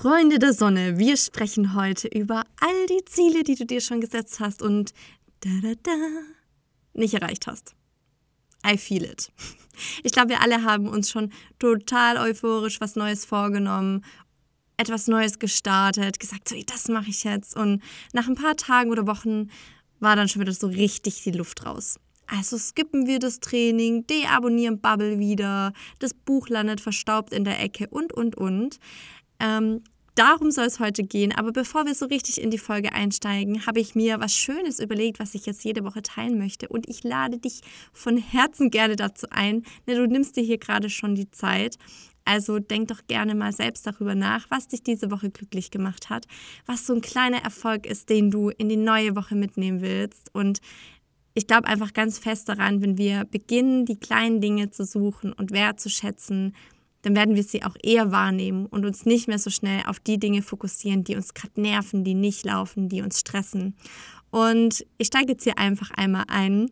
Freunde der Sonne, wir sprechen heute über all die Ziele, die du dir schon gesetzt hast und da da da nicht erreicht hast. I feel it. Ich glaube, wir alle haben uns schon total euphorisch was Neues vorgenommen, etwas Neues gestartet, gesagt, so, das mache ich jetzt. Und nach ein paar Tagen oder Wochen war dann schon wieder so richtig die Luft raus. Also skippen wir das Training, deabonnieren Bubble wieder, das Buch landet verstaubt in der Ecke und, und, und. Ähm, darum soll es heute gehen. Aber bevor wir so richtig in die Folge einsteigen, habe ich mir was Schönes überlegt, was ich jetzt jede Woche teilen möchte. Und ich lade dich von Herzen gerne dazu ein. denn du nimmst dir hier gerade schon die Zeit. Also denk doch gerne mal selbst darüber nach, was dich diese Woche glücklich gemacht hat, was so ein kleiner Erfolg ist, den du in die neue Woche mitnehmen willst. Und ich glaube einfach ganz fest daran, wenn wir beginnen, die kleinen Dinge zu suchen und wertzuschätzen, dann werden wir sie auch eher wahrnehmen und uns nicht mehr so schnell auf die Dinge fokussieren, die uns gerade nerven, die nicht laufen, die uns stressen. Und ich steige jetzt hier einfach einmal ein.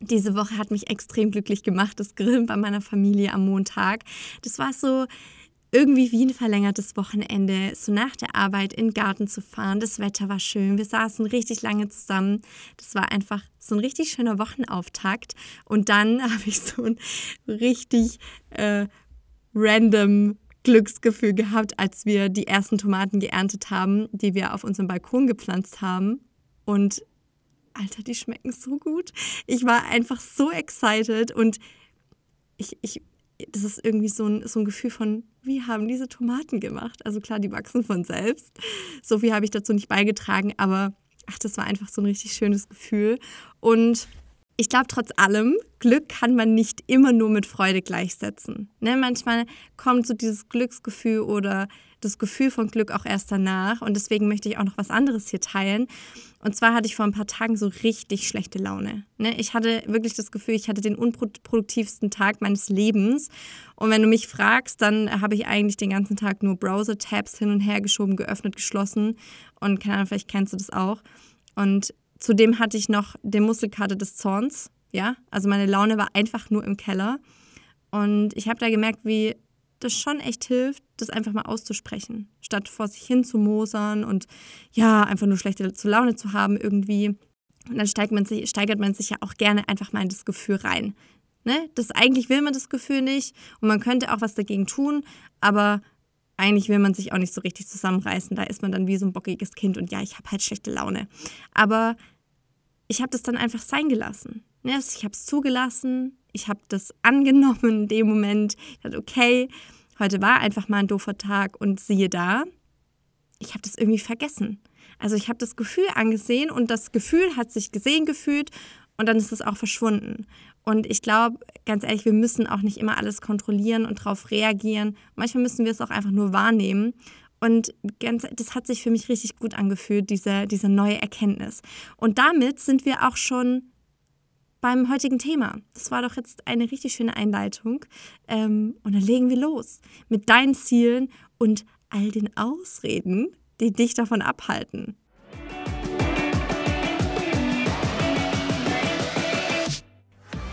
Diese Woche hat mich extrem glücklich gemacht, das Grillen bei meiner Familie am Montag. Das war so irgendwie wie ein verlängertes Wochenende, so nach der Arbeit in den Garten zu fahren. Das Wetter war schön, wir saßen richtig lange zusammen. Das war einfach so ein richtig schöner Wochenauftakt. Und dann habe ich so ein richtig äh, random Glücksgefühl gehabt, als wir die ersten Tomaten geerntet haben, die wir auf unserem Balkon gepflanzt haben. Und Alter, die schmecken so gut. Ich war einfach so excited und ich, ich, das ist irgendwie so ein, so ein Gefühl von, wie haben diese Tomaten gemacht? Also klar, die wachsen von selbst. So viel habe ich dazu nicht beigetragen, aber ach, das war einfach so ein richtig schönes Gefühl. Und ich glaube, trotz allem, Glück kann man nicht immer nur mit Freude gleichsetzen. Ne? Manchmal kommt so dieses Glücksgefühl oder das Gefühl von Glück auch erst danach. Und deswegen möchte ich auch noch was anderes hier teilen. Und zwar hatte ich vor ein paar Tagen so richtig schlechte Laune. Ne? Ich hatte wirklich das Gefühl, ich hatte den unproduktivsten Tag meines Lebens. Und wenn du mich fragst, dann habe ich eigentlich den ganzen Tag nur Browser-Tabs hin und her geschoben, geöffnet, geschlossen. Und keine Ahnung, vielleicht kennst du das auch. Und Zudem hatte ich noch die Muskelkarte des Zorns. Ja, also meine Laune war einfach nur im Keller. Und ich habe da gemerkt, wie das schon echt hilft, das einfach mal auszusprechen, statt vor sich hin zu mosern und ja, einfach nur schlechte Laune zu haben irgendwie. Und dann steigert man sich, steigert man sich ja auch gerne einfach mal in das Gefühl rein. Ne? Das eigentlich will man das Gefühl nicht und man könnte auch was dagegen tun, aber eigentlich will man sich auch nicht so richtig zusammenreißen. Da ist man dann wie so ein bockiges Kind und ja, ich habe halt schlechte Laune. Aber ich habe das dann einfach sein gelassen. Ich habe es zugelassen, ich habe das angenommen in dem Moment. Ich dachte, okay, heute war einfach mal ein doofer Tag und siehe da, ich habe das irgendwie vergessen. Also ich habe das Gefühl angesehen und das Gefühl hat sich gesehen gefühlt und dann ist es auch verschwunden. Und ich glaube, ganz ehrlich, wir müssen auch nicht immer alles kontrollieren und darauf reagieren. Manchmal müssen wir es auch einfach nur wahrnehmen. Und ganz, das hat sich für mich richtig gut angefühlt, diese, diese neue Erkenntnis. Und damit sind wir auch schon beim heutigen Thema. Das war doch jetzt eine richtig schöne Einleitung. Ähm, und dann legen wir los mit deinen Zielen und all den Ausreden, die dich davon abhalten.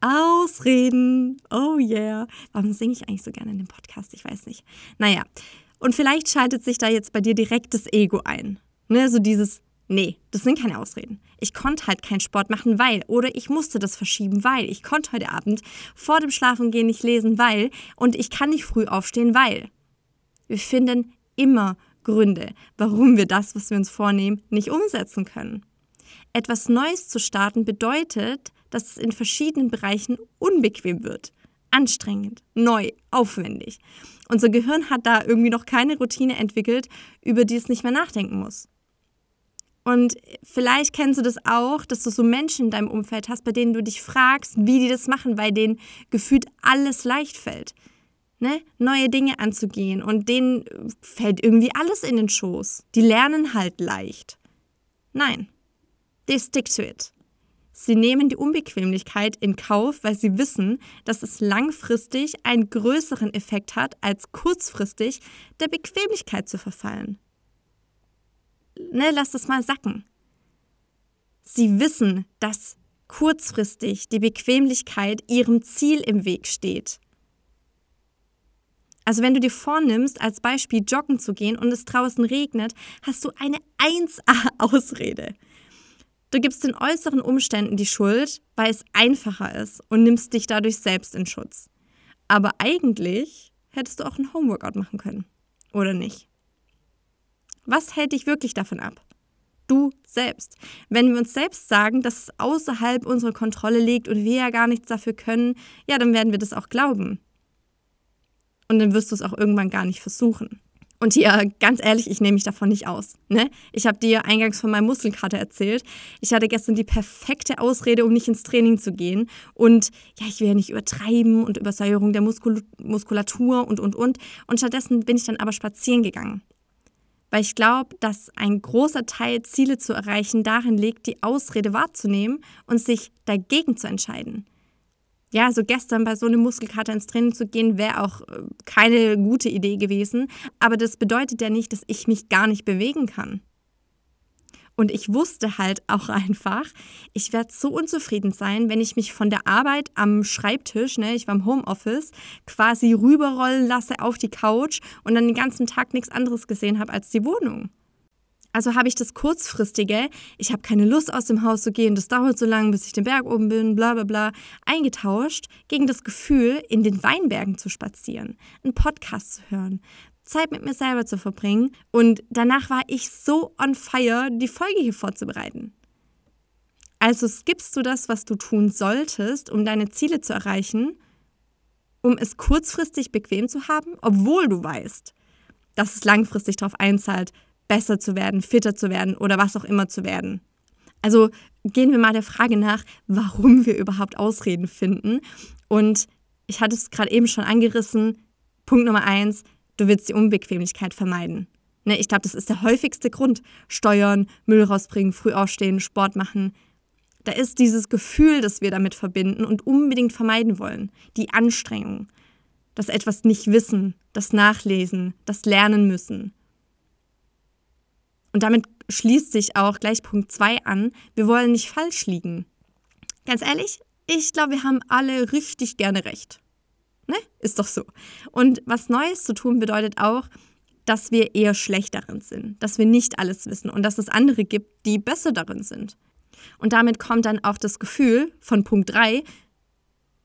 Ausreden. Oh yeah. Warum singe ich eigentlich so gerne in dem Podcast? Ich weiß nicht. Naja. Und vielleicht schaltet sich da jetzt bei dir direkt das Ego ein. Ne, so dieses, nee, das sind keine Ausreden. Ich konnte halt keinen Sport machen, weil, oder ich musste das verschieben, weil, ich konnte heute Abend vor dem Schlafengehen nicht lesen, weil, und ich kann nicht früh aufstehen, weil. Wir finden immer Gründe, warum wir das, was wir uns vornehmen, nicht umsetzen können. Etwas Neues zu starten bedeutet, dass es in verschiedenen Bereichen unbequem wird. Anstrengend, neu, aufwendig. Unser Gehirn hat da irgendwie noch keine Routine entwickelt, über die es nicht mehr nachdenken muss. Und vielleicht kennst du das auch, dass du so Menschen in deinem Umfeld hast, bei denen du dich fragst, wie die das machen, weil denen gefühlt alles leicht fällt. Ne? Neue Dinge anzugehen und denen fällt irgendwie alles in den Schoß. Die lernen halt leicht. Nein. They stick to it. Sie nehmen die Unbequemlichkeit in Kauf, weil sie wissen, dass es langfristig einen größeren Effekt hat, als kurzfristig der Bequemlichkeit zu verfallen. Ne, lass das mal sacken. Sie wissen, dass kurzfristig die Bequemlichkeit ihrem Ziel im Weg steht. Also wenn du dir vornimmst, als Beispiel joggen zu gehen und es draußen regnet, hast du eine 1A-Ausrede. Du gibst den äußeren Umständen die Schuld, weil es einfacher ist und nimmst dich dadurch selbst in Schutz. Aber eigentlich hättest du auch ein Homeworkout machen können, oder nicht? Was hält dich wirklich davon ab? Du selbst. Wenn wir uns selbst sagen, dass es außerhalb unserer Kontrolle liegt und wir ja gar nichts dafür können, ja, dann werden wir das auch glauben. Und dann wirst du es auch irgendwann gar nicht versuchen. Und hier, ganz ehrlich, ich nehme mich davon nicht aus. Ne? Ich habe dir eingangs von meinem Muskelkater erzählt. Ich hatte gestern die perfekte Ausrede, um nicht ins Training zu gehen. Und ja, ich will ja nicht übertreiben und Übersäuerung der Muskul Muskulatur und, und, und. Und stattdessen bin ich dann aber spazieren gegangen. Weil ich glaube, dass ein großer Teil, Ziele zu erreichen, darin liegt, die Ausrede wahrzunehmen und sich dagegen zu entscheiden ja, also gestern bei so einem Muskelkater ins Training zu gehen, wäre auch äh, keine gute Idee gewesen. Aber das bedeutet ja nicht, dass ich mich gar nicht bewegen kann. Und ich wusste halt auch einfach, ich werde so unzufrieden sein, wenn ich mich von der Arbeit am Schreibtisch, ne, ich war im Homeoffice, quasi rüberrollen lasse auf die Couch und dann den ganzen Tag nichts anderes gesehen habe als die Wohnung. Also habe ich das kurzfristige, ich habe keine Lust aus dem Haus zu gehen, das dauert so lange, bis ich den Berg oben bin, bla bla bla, eingetauscht gegen das Gefühl, in den Weinbergen zu spazieren, einen Podcast zu hören, Zeit mit mir selber zu verbringen. Und danach war ich so on fire, die Folge hier vorzubereiten. Also skippst du das, was du tun solltest, um deine Ziele zu erreichen, um es kurzfristig bequem zu haben, obwohl du weißt, dass es langfristig darauf einzahlt, besser zu werden, fitter zu werden oder was auch immer zu werden. Also gehen wir mal der Frage nach, warum wir überhaupt Ausreden finden. Und ich hatte es gerade eben schon angerissen. Punkt Nummer eins, du willst die Unbequemlichkeit vermeiden. Ne, ich glaube, das ist der häufigste Grund. Steuern, Müll rausbringen, früh aufstehen, Sport machen. Da ist dieses Gefühl, das wir damit verbinden und unbedingt vermeiden wollen. Die Anstrengung. Das etwas nicht wissen, das Nachlesen, das Lernen müssen. Und damit schließt sich auch gleich Punkt 2 an. Wir wollen nicht falsch liegen. Ganz ehrlich, ich glaube, wir haben alle richtig gerne recht. Ne? Ist doch so. Und was Neues zu tun bedeutet auch, dass wir eher schlecht darin sind, dass wir nicht alles wissen und dass es andere gibt, die besser darin sind. Und damit kommt dann auch das Gefühl von Punkt 3,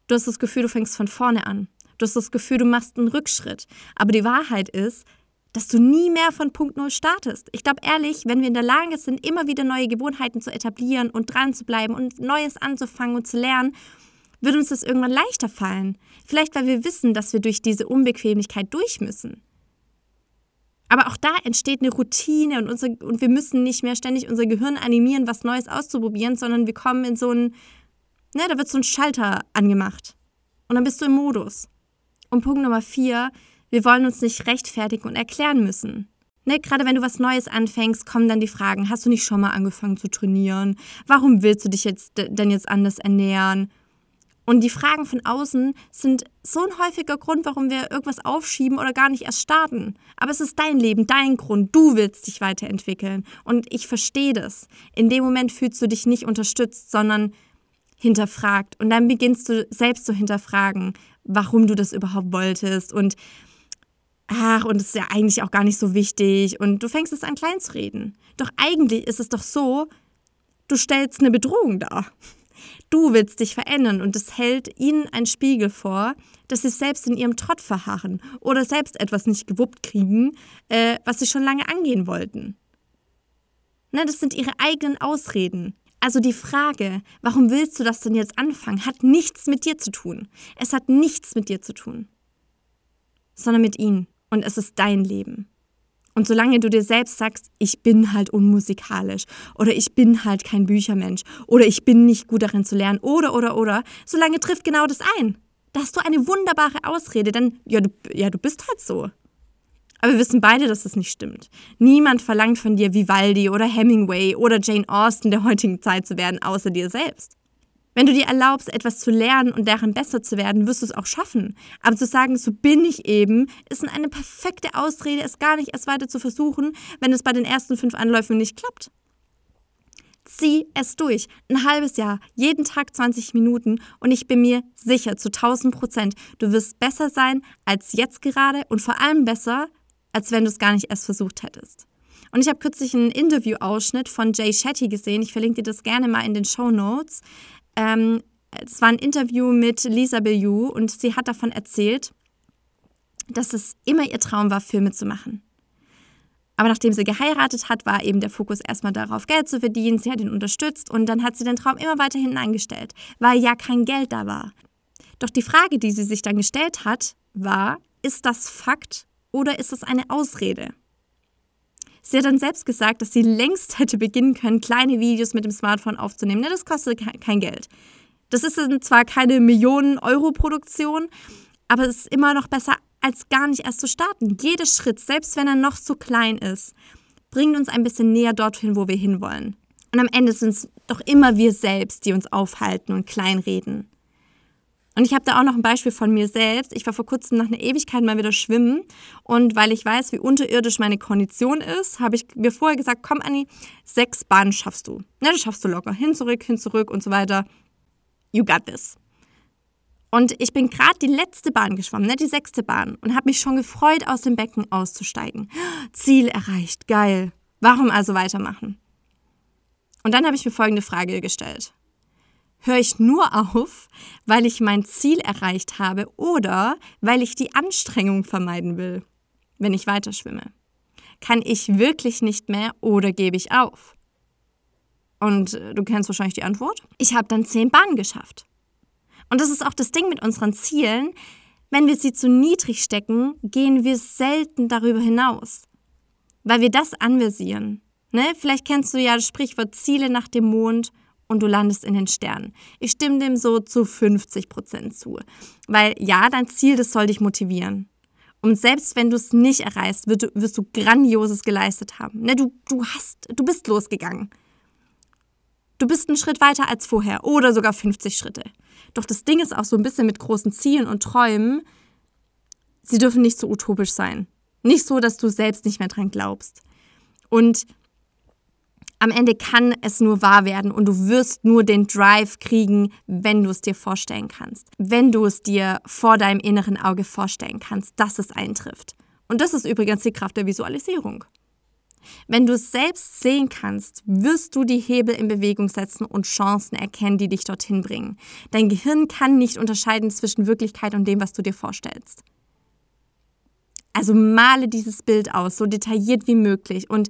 du hast das Gefühl, du fängst von vorne an. Du hast das Gefühl, du machst einen Rückschritt. Aber die Wahrheit ist, dass du nie mehr von Punkt Null startest. Ich glaube ehrlich, wenn wir in der Lage sind, immer wieder neue Gewohnheiten zu etablieren und dran zu bleiben und Neues anzufangen und zu lernen, wird uns das irgendwann leichter fallen. Vielleicht, weil wir wissen, dass wir durch diese Unbequemlichkeit durch müssen. Aber auch da entsteht eine Routine und, unser, und wir müssen nicht mehr ständig unser Gehirn animieren, was Neues auszuprobieren, sondern wir kommen in so einen, ne, da wird so ein Schalter angemacht. Und dann bist du im Modus. Und Punkt Nummer vier, wir wollen uns nicht rechtfertigen und erklären müssen. Ne, gerade wenn du was Neues anfängst, kommen dann die Fragen, hast du nicht schon mal angefangen zu trainieren? Warum willst du dich jetzt denn jetzt anders ernähren? Und die Fragen von außen sind so ein häufiger Grund, warum wir irgendwas aufschieben oder gar nicht erst starten. Aber es ist dein Leben, dein Grund. Du willst dich weiterentwickeln. Und ich verstehe das. In dem Moment fühlst du dich nicht unterstützt, sondern hinterfragt. Und dann beginnst du selbst zu hinterfragen, warum du das überhaupt wolltest und ach, und es ist ja eigentlich auch gar nicht so wichtig und du fängst es an klein zu reden. Doch eigentlich ist es doch so, du stellst eine Bedrohung dar. Du willst dich verändern und es hält ihnen ein Spiegel vor, dass sie selbst in ihrem Trott verharren oder selbst etwas nicht gewuppt kriegen, äh, was sie schon lange angehen wollten. Ne, das sind ihre eigenen Ausreden. Also die Frage, warum willst du das denn jetzt anfangen, hat nichts mit dir zu tun. Es hat nichts mit dir zu tun, sondern mit ihnen und es ist dein Leben. Und solange du dir selbst sagst, ich bin halt unmusikalisch oder ich bin halt kein Büchermensch oder ich bin nicht gut darin zu lernen oder oder oder, solange trifft genau das ein. Da hast du eine wunderbare Ausrede, denn ja, du, ja, du bist halt so. Aber wir wissen beide, dass das nicht stimmt. Niemand verlangt von dir Vivaldi oder Hemingway oder Jane Austen der heutigen Zeit zu werden, außer dir selbst. Wenn du dir erlaubst, etwas zu lernen und darin besser zu werden, wirst du es auch schaffen. Aber zu sagen, so bin ich eben, ist eine perfekte Ausrede, es gar nicht erst weiter zu versuchen, wenn es bei den ersten fünf Anläufen nicht klappt. Zieh es durch. Ein halbes Jahr, jeden Tag 20 Minuten und ich bin mir sicher zu 1000 Prozent, du wirst besser sein als jetzt gerade und vor allem besser, als wenn du es gar nicht erst versucht hättest. Und ich habe kürzlich einen Interview-Ausschnitt von Jay Shetty gesehen. Ich verlinke dir das gerne mal in den Show Notes. Ähm, es war ein Interview mit Lisa Bellew und sie hat davon erzählt, dass es immer ihr Traum war, Filme zu machen. Aber nachdem sie geheiratet hat, war eben der Fokus erstmal darauf, Geld zu verdienen. Sie hat ihn unterstützt und dann hat sie den Traum immer weiter hinten angestellt, weil ja kein Geld da war. Doch die Frage, die sie sich dann gestellt hat, war, ist das Fakt oder ist das eine Ausrede? Sie hat dann selbst gesagt, dass sie längst hätte beginnen können, kleine Videos mit dem Smartphone aufzunehmen. Ja, das kostet kein Geld. Das ist zwar keine Millionen-Euro-Produktion, aber es ist immer noch besser, als gar nicht erst zu starten. Jeder Schritt, selbst wenn er noch so klein ist, bringt uns ein bisschen näher dorthin, wo wir hinwollen. Und am Ende sind es doch immer wir selbst, die uns aufhalten und kleinreden. Und ich habe da auch noch ein Beispiel von mir selbst. Ich war vor kurzem nach einer Ewigkeit mal wieder schwimmen. Und weil ich weiß, wie unterirdisch meine Kondition ist, habe ich mir vorher gesagt, komm Anni, sechs Bahnen schaffst du. Ne, das schaffst du locker. Hin, zurück, hin, zurück und so weiter. You got this. Und ich bin gerade die letzte Bahn geschwommen, ne, die sechste Bahn, und habe mich schon gefreut, aus dem Becken auszusteigen. Ziel erreicht, geil. Warum also weitermachen? Und dann habe ich mir folgende Frage gestellt höre ich nur auf, weil ich mein Ziel erreicht habe oder weil ich die Anstrengung vermeiden will, wenn ich weiter schwimme? Kann ich wirklich nicht mehr oder gebe ich auf? Und äh, du kennst wahrscheinlich die Antwort. Ich habe dann zehn Bahnen geschafft. Und das ist auch das Ding mit unseren Zielen. Wenn wir sie zu niedrig stecken, gehen wir selten darüber hinaus, weil wir das anversieren. Ne? Vielleicht kennst du ja das Sprichwort Ziele nach dem Mond und du landest in den Sternen. Ich stimme dem so zu 50 Prozent zu. Weil ja, dein Ziel, das soll dich motivieren. Und selbst wenn du es nicht erreichst, wirst du, wirst du Grandioses geleistet haben. Ne, du, du, hast, du bist losgegangen. Du bist einen Schritt weiter als vorher oder sogar 50 Schritte. Doch das Ding ist auch so ein bisschen mit großen Zielen und Träumen, sie dürfen nicht so utopisch sein. Nicht so, dass du selbst nicht mehr dran glaubst. Und am Ende kann es nur wahr werden und du wirst nur den Drive kriegen, wenn du es dir vorstellen kannst. Wenn du es dir vor deinem inneren Auge vorstellen kannst, dass es eintrifft. Und das ist übrigens die Kraft der Visualisierung. Wenn du es selbst sehen kannst, wirst du die Hebel in Bewegung setzen und Chancen erkennen, die dich dorthin bringen. Dein Gehirn kann nicht unterscheiden zwischen Wirklichkeit und dem, was du dir vorstellst. Also male dieses Bild aus, so detailliert wie möglich und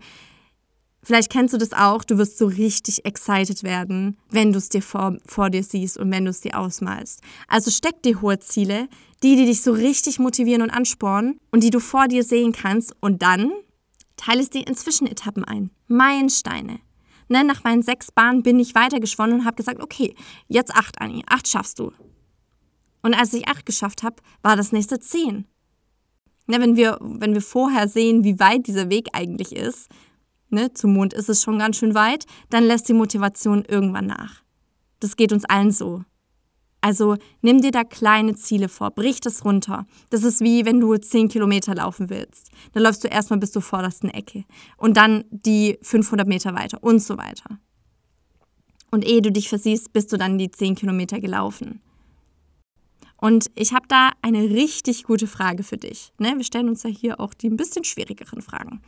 Vielleicht kennst du das auch, du wirst so richtig excited werden, wenn du es dir vor, vor dir siehst und wenn du es dir ausmalst. Also steck dir hohe Ziele, die, die dich so richtig motivieren und anspornen und die du vor dir sehen kannst und dann teile es dir in Zwischenetappen ein. Meilensteine. Ne, nach meinen sechs Bahnen bin ich weitergeschwommen und habe gesagt, okay, jetzt acht, Anni, acht schaffst du. Und als ich acht geschafft habe, war das nächste zehn. Ne, wenn, wir, wenn wir vorher sehen, wie weit dieser Weg eigentlich ist, ne, zum Mond ist es schon ganz schön weit, dann lässt die Motivation irgendwann nach. Das geht uns allen so. Also nimm dir da kleine Ziele vor, brich das runter. Das ist wie wenn du 10 Kilometer laufen willst. Dann läufst du erstmal bis zur vordersten Ecke und dann die 500 Meter weiter und so weiter. Und ehe du dich versiehst, bist du dann die 10 Kilometer gelaufen. Und ich habe da eine richtig gute Frage für dich. Ne? Wir stellen uns ja hier auch die ein bisschen schwierigeren Fragen.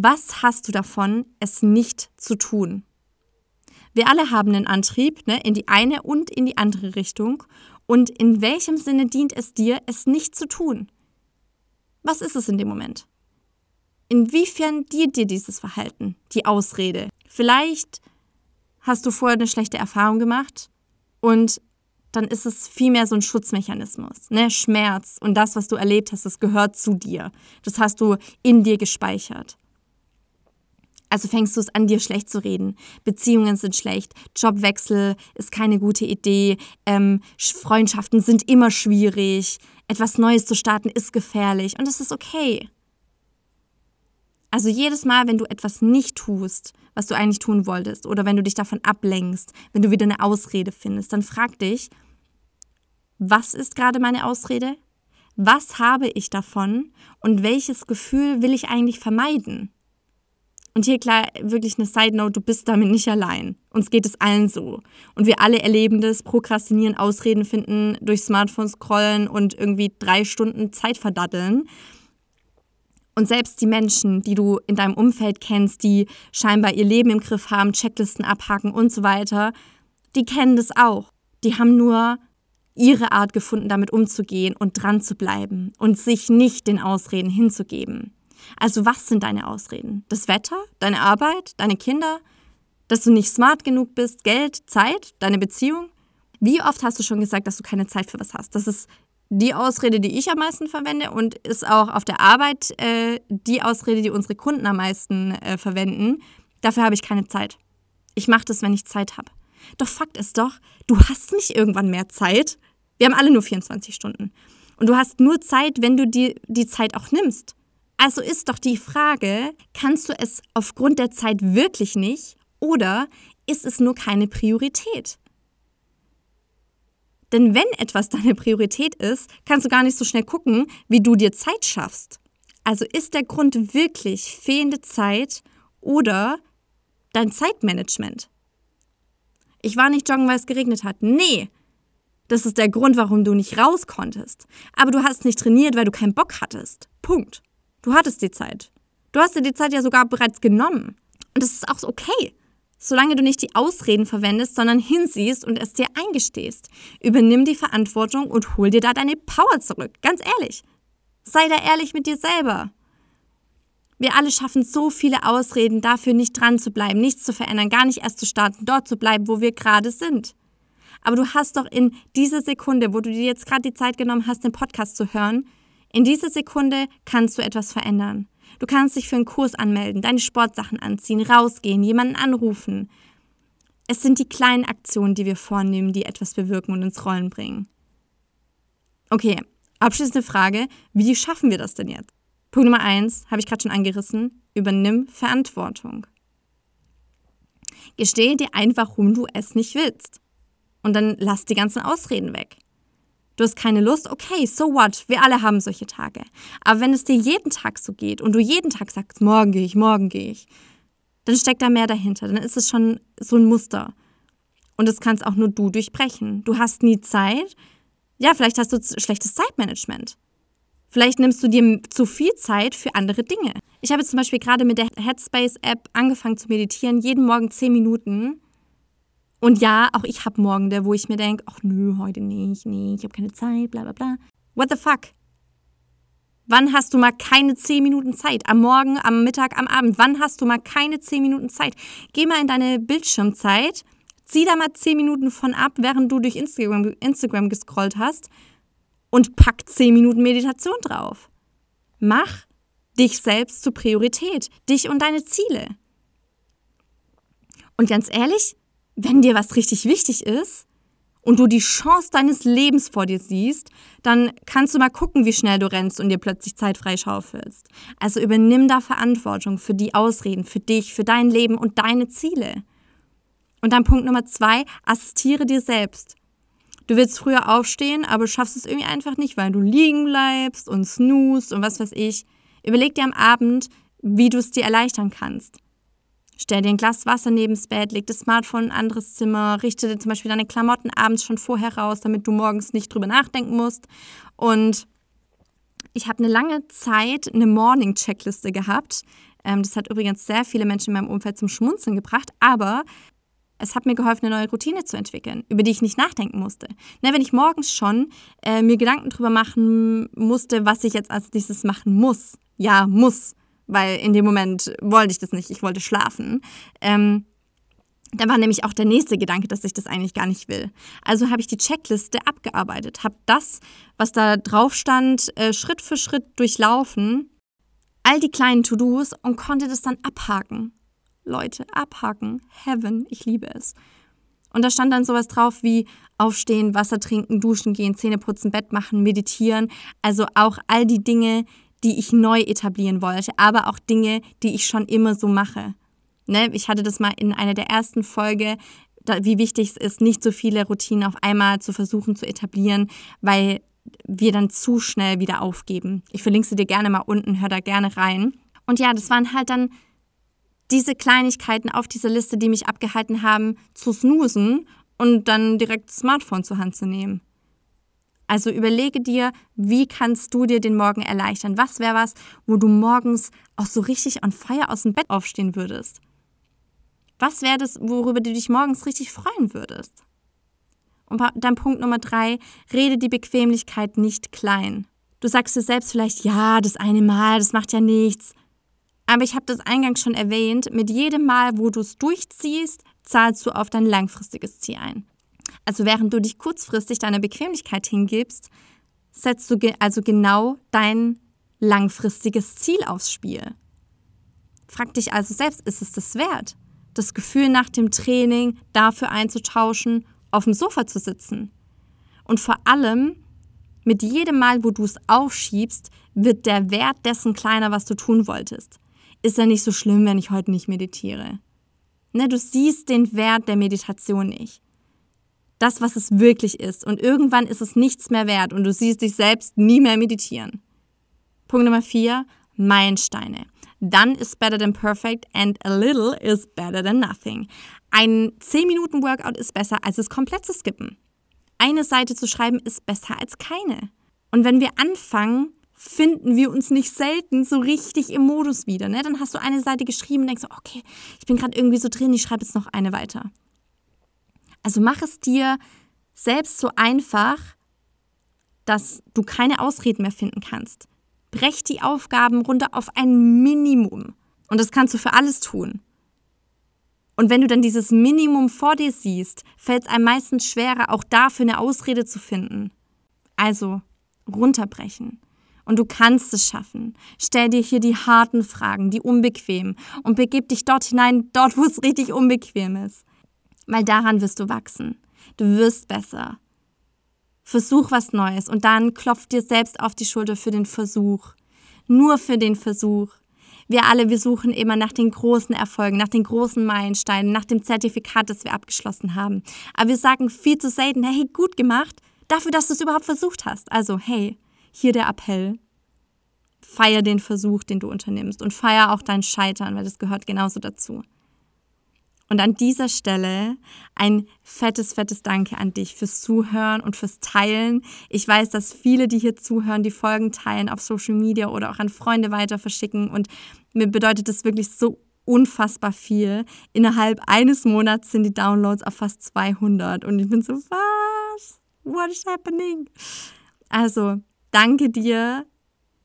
Was hast du davon, es nicht zu tun? Wir alle haben einen Antrieb ne, in die eine und in die andere Richtung. Und in welchem Sinne dient es dir, es nicht zu tun? Was ist es in dem Moment? Inwiefern dient dir dieses Verhalten, die Ausrede? Vielleicht hast du vorher eine schlechte Erfahrung gemacht und dann ist es vielmehr so ein Schutzmechanismus. Ne? Schmerz und das, was du erlebt hast, das gehört zu dir. Das hast du in dir gespeichert. Also fängst du es an, dir schlecht zu reden. Beziehungen sind schlecht, Jobwechsel ist keine gute Idee, ähm, Freundschaften sind immer schwierig, etwas Neues zu starten ist gefährlich und das ist okay. Also jedes Mal, wenn du etwas nicht tust, was du eigentlich tun wolltest, oder wenn du dich davon ablenkst, wenn du wieder eine Ausrede findest, dann frag dich, was ist gerade meine Ausrede? Was habe ich davon? Und welches Gefühl will ich eigentlich vermeiden? Und hier klar, wirklich eine Side Note, du bist damit nicht allein. Uns geht es allen so. Und wir alle erleben das, prokrastinieren, Ausreden finden, durch Smartphones scrollen und irgendwie drei Stunden Zeit verdatteln. Und selbst die Menschen, die du in deinem Umfeld kennst, die scheinbar ihr Leben im Griff haben, Checklisten abhaken und so weiter, die kennen das auch. Die haben nur ihre Art gefunden, damit umzugehen und dran zu bleiben und sich nicht den Ausreden hinzugeben. Also was sind deine Ausreden? Das Wetter, deine Arbeit, deine Kinder, dass du nicht smart genug bist, Geld, Zeit, deine Beziehung? Wie oft hast du schon gesagt, dass du keine Zeit für was hast? Das ist die Ausrede, die ich am meisten verwende und ist auch auf der Arbeit äh, die Ausrede, die unsere Kunden am meisten äh, verwenden. Dafür habe ich keine Zeit. Ich mache das, wenn ich Zeit habe. Doch Fakt ist doch, du hast nicht irgendwann mehr Zeit. Wir haben alle nur 24 Stunden. Und du hast nur Zeit, wenn du dir die Zeit auch nimmst. Also ist doch die Frage, kannst du es aufgrund der Zeit wirklich nicht oder ist es nur keine Priorität? Denn wenn etwas deine Priorität ist, kannst du gar nicht so schnell gucken, wie du dir Zeit schaffst. Also ist der Grund wirklich fehlende Zeit oder dein Zeitmanagement? Ich war nicht joggen, weil es geregnet hat. Nee, das ist der Grund, warum du nicht raus konntest. Aber du hast nicht trainiert, weil du keinen Bock hattest. Punkt. Du hattest die Zeit. Du hast dir die Zeit ja sogar bereits genommen. Und das ist auch okay. Solange du nicht die Ausreden verwendest, sondern hinsiehst und es dir eingestehst. Übernimm die Verantwortung und hol dir da deine Power zurück. Ganz ehrlich. Sei da ehrlich mit dir selber. Wir alle schaffen so viele Ausreden dafür, nicht dran zu bleiben, nichts zu verändern, gar nicht erst zu starten, dort zu bleiben, wo wir gerade sind. Aber du hast doch in dieser Sekunde, wo du dir jetzt gerade die Zeit genommen hast, den Podcast zu hören, in dieser Sekunde kannst du etwas verändern. Du kannst dich für einen Kurs anmelden, deine Sportsachen anziehen, rausgehen, jemanden anrufen. Es sind die kleinen Aktionen, die wir vornehmen, die etwas bewirken und ins Rollen bringen. Okay, abschließende Frage, wie schaffen wir das denn jetzt? Punkt Nummer eins, habe ich gerade schon angerissen, übernimm Verantwortung. Gestehe dir einfach, warum du es nicht willst. Und dann lass die ganzen Ausreden weg du hast keine Lust, okay, so what? Wir alle haben solche Tage. Aber wenn es dir jeden Tag so geht und du jeden Tag sagst, morgen gehe ich, morgen gehe ich, dann steckt da mehr dahinter. Dann ist es schon so ein Muster. Und das kannst auch nur du durchbrechen. Du hast nie Zeit. Ja, vielleicht hast du schlechtes Zeitmanagement. Vielleicht nimmst du dir zu viel Zeit für andere Dinge. Ich habe zum Beispiel gerade mit der Headspace-App angefangen zu meditieren, jeden Morgen zehn Minuten. Und ja, auch ich habe Morgen, wo ich mir denke, ach nö, heute nicht, nee, ich habe keine Zeit, bla bla bla. What the fuck? Wann hast du mal keine 10 Minuten Zeit? Am Morgen, am Mittag, am Abend. Wann hast du mal keine 10 Minuten Zeit? Geh mal in deine Bildschirmzeit, zieh da mal 10 Minuten von ab, während du durch Instagram, Instagram gescrollt hast und pack 10 Minuten Meditation drauf. Mach dich selbst zur Priorität, dich und deine Ziele. Und ganz ehrlich, wenn dir was richtig wichtig ist und du die Chance deines Lebens vor dir siehst, dann kannst du mal gucken, wie schnell du rennst und dir plötzlich Zeit freischaufelst. Also übernimm da Verantwortung für die Ausreden, für dich, für dein Leben und deine Ziele. Und dann Punkt Nummer zwei, assistiere dir selbst. Du willst früher aufstehen, aber schaffst es irgendwie einfach nicht, weil du liegen bleibst und snoost und was weiß ich. Überleg dir am Abend, wie du es dir erleichtern kannst. Stell dir ein Glas Wasser neben das Bett, leg das Smartphone in ein anderes Zimmer, richte dir zum Beispiel deine Klamotten abends schon vorher raus, damit du morgens nicht drüber nachdenken musst. Und ich habe eine lange Zeit eine Morning-Checkliste gehabt. Ähm, das hat übrigens sehr viele Menschen in meinem Umfeld zum Schmunzeln gebracht, aber es hat mir geholfen, eine neue Routine zu entwickeln, über die ich nicht nachdenken musste. Ne, wenn ich morgens schon äh, mir Gedanken darüber machen musste, was ich jetzt als nächstes machen muss. Ja, muss weil in dem Moment wollte ich das nicht, ich wollte schlafen. Ähm, da war nämlich auch der nächste Gedanke, dass ich das eigentlich gar nicht will. Also habe ich die Checkliste abgearbeitet, habe das, was da drauf stand, äh, Schritt für Schritt durchlaufen, all die kleinen To-Dos und konnte das dann abhaken. Leute, abhaken. Heaven, ich liebe es. Und da stand dann sowas drauf wie aufstehen, Wasser trinken, duschen gehen, Zähne putzen, Bett machen, meditieren. Also auch all die Dinge, die ich neu etablieren wollte, aber auch Dinge, die ich schon immer so mache. Ne? Ich hatte das mal in einer der ersten Folge, wie wichtig es ist, nicht so viele Routinen auf einmal zu versuchen zu etablieren, weil wir dann zu schnell wieder aufgeben. Ich verlinke sie dir gerne mal unten, hör da gerne rein. Und ja, das waren halt dann diese Kleinigkeiten auf dieser Liste, die mich abgehalten haben, zu snoosen und dann direkt das Smartphone zur Hand zu nehmen. Also überlege dir, wie kannst du dir den Morgen erleichtern? Was wäre was, wo du morgens auch so richtig on fire aus dem Bett aufstehen würdest? Was wäre das, worüber du dich morgens richtig freuen würdest? Und dann Punkt Nummer drei, rede die Bequemlichkeit nicht klein. Du sagst dir selbst vielleicht, ja, das eine Mal, das macht ja nichts. Aber ich habe das eingangs schon erwähnt, mit jedem Mal, wo du es durchziehst, zahlst du auf dein langfristiges Ziel ein. Also während du dich kurzfristig deiner Bequemlichkeit hingibst, setzt du ge also genau dein langfristiges Ziel aufs Spiel. Frag dich also selbst, ist es das wert? Das Gefühl nach dem Training dafür einzutauschen, auf dem Sofa zu sitzen. Und vor allem, mit jedem Mal, wo du es aufschiebst, wird der Wert dessen kleiner, was du tun wolltest ist ja nicht so schlimm, wenn ich heute nicht meditiere. Ne, du siehst den Wert der Meditation nicht. Das, was es wirklich ist. Und irgendwann ist es nichts mehr wert und du siehst dich selbst nie mehr meditieren. Punkt Nummer vier, Meilensteine. Done is better than perfect and a little is better than nothing. Ein 10-Minuten-Workout ist besser, als es komplett zu skippen. Eine Seite zu schreiben ist besser als keine. Und wenn wir anfangen, finden wir uns nicht selten so richtig im Modus wieder. Ne? Dann hast du eine Seite geschrieben und denkst, okay, ich bin gerade irgendwie so drin, ich schreibe jetzt noch eine weiter. Also mach es dir selbst so einfach, dass du keine Ausreden mehr finden kannst. Brech die Aufgaben runter auf ein Minimum. Und das kannst du für alles tun. Und wenn du dann dieses Minimum vor dir siehst, fällt es einem meistens schwerer, auch dafür eine Ausrede zu finden. Also runterbrechen. Und du kannst es schaffen. Stell dir hier die harten Fragen, die unbequem und begib dich dort hinein, dort, wo es richtig unbequem ist. Weil daran wirst du wachsen. Du wirst besser. Versuch was Neues und dann klopf dir selbst auf die Schulter für den Versuch. Nur für den Versuch. Wir alle, wir suchen immer nach den großen Erfolgen, nach den großen Meilensteinen, nach dem Zertifikat, das wir abgeschlossen haben. Aber wir sagen viel zu selten, hey, gut gemacht, dafür, dass du es überhaupt versucht hast. Also, hey, hier der Appell. Feier den Versuch, den du unternimmst und feier auch dein Scheitern, weil das gehört genauso dazu. Und an dieser Stelle ein fettes, fettes Danke an dich fürs Zuhören und fürs Teilen. Ich weiß, dass viele, die hier zuhören, die Folgen teilen auf Social Media oder auch an Freunde weiter verschicken. Und mir bedeutet das wirklich so unfassbar viel. Innerhalb eines Monats sind die Downloads auf fast 200. Und ich bin so, was? What is happening? Also, Danke dir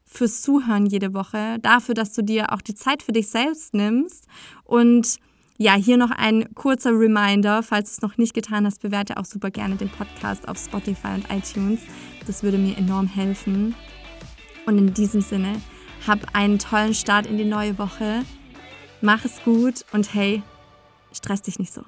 fürs Zuhören jede Woche, dafür, dass du dir auch die Zeit für dich selbst nimmst. Und ja, hier noch ein kurzer Reminder, falls du es noch nicht getan hast, bewerte auch super gerne den Podcast auf Spotify und iTunes. Das würde mir enorm helfen. Und in diesem Sinne, hab einen tollen Start in die neue Woche. Mach es gut und hey, stress dich nicht so.